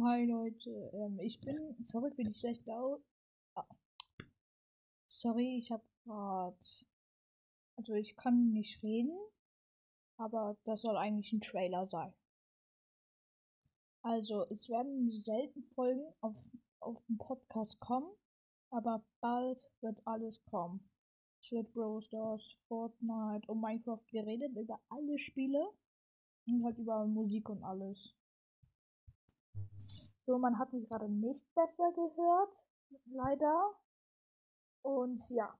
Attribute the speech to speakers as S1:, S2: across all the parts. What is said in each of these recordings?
S1: Hi Leute, ähm, ich bin, sorry für die schlechte Au ah. Sorry, ich habe grad, also ich kann nicht reden, aber das soll eigentlich ein Trailer sein. Also, es werden selten Folgen auf, auf dem Podcast kommen, aber bald wird alles kommen. Es wird Brawl Stars, Fortnite und Minecraft geredet über alle Spiele und halt über Musik und alles. So, man hat mich gerade nicht besser gehört, leider. Und ja,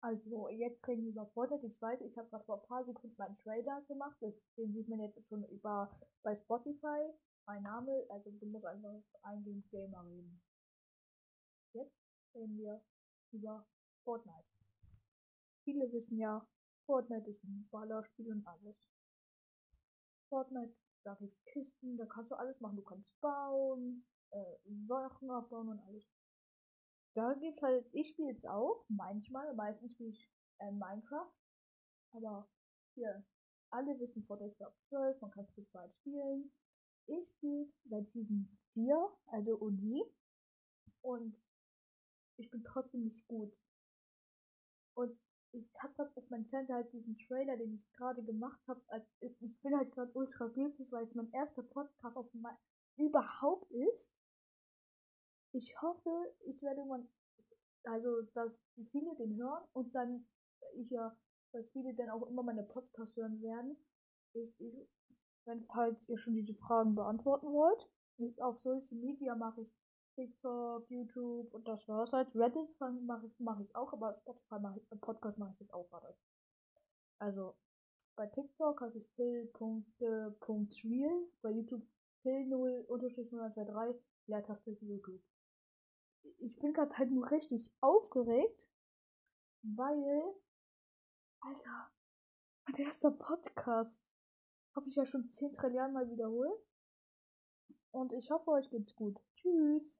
S1: also jetzt reden wir über Fortnite. Ich weiß, ich habe gerade vor ein paar Sekunden meinen Trailer gemacht. Das, den sieht man jetzt schon über bei Spotify. Mein Name, also du musst einfach eingehen Gamer reden. Jetzt reden wir über Fortnite. Viele wissen ja, Fortnite ist ein Ballerspiel und alles. Fortnite da gibt's Kisten, da kannst du alles machen. Du kannst bauen, äh, Sachen abbauen und alles. Da gibt's halt, ich spiele es auch, manchmal, meistens spiele ich äh, Minecraft. Aber hier, alle wissen Fortnite ab 12, man kann zu zweit spielen. Ich spiele seit Season 4, also OG. Und ich bin trotzdem nicht gut. Ich habe gerade auf meinem Fernseher halt diesen Trailer, den ich gerade gemacht habe. Ich bin halt gerade ultra glücklich, weil es mein erster Podcast auf mein, überhaupt ist. Ich hoffe, ich werde irgendwann, also dass viele den hören und dann ich ja, dass viele dann auch immer meine Podcasts hören werden. Ich, ich, wenn falls ihr schon diese Fragen beantworten wollt, ich, auf Social Media mache ich TikTok, YouTube und das war's halt. Reddit mache ich, mach ich auch, aber Spotify mache ich, Podcast mache ich jetzt auch gerade. Also bei TikTok heiße ich phil.real, bei YouTube phil0-023, Leertaste YouTube. Ich bin gerade halt nur richtig aufgeregt, weil, Alter, mein erster Podcast habe ich ja schon 10 Trillion mal wiederholt. Und ich hoffe, euch geht's gut. Tschüss.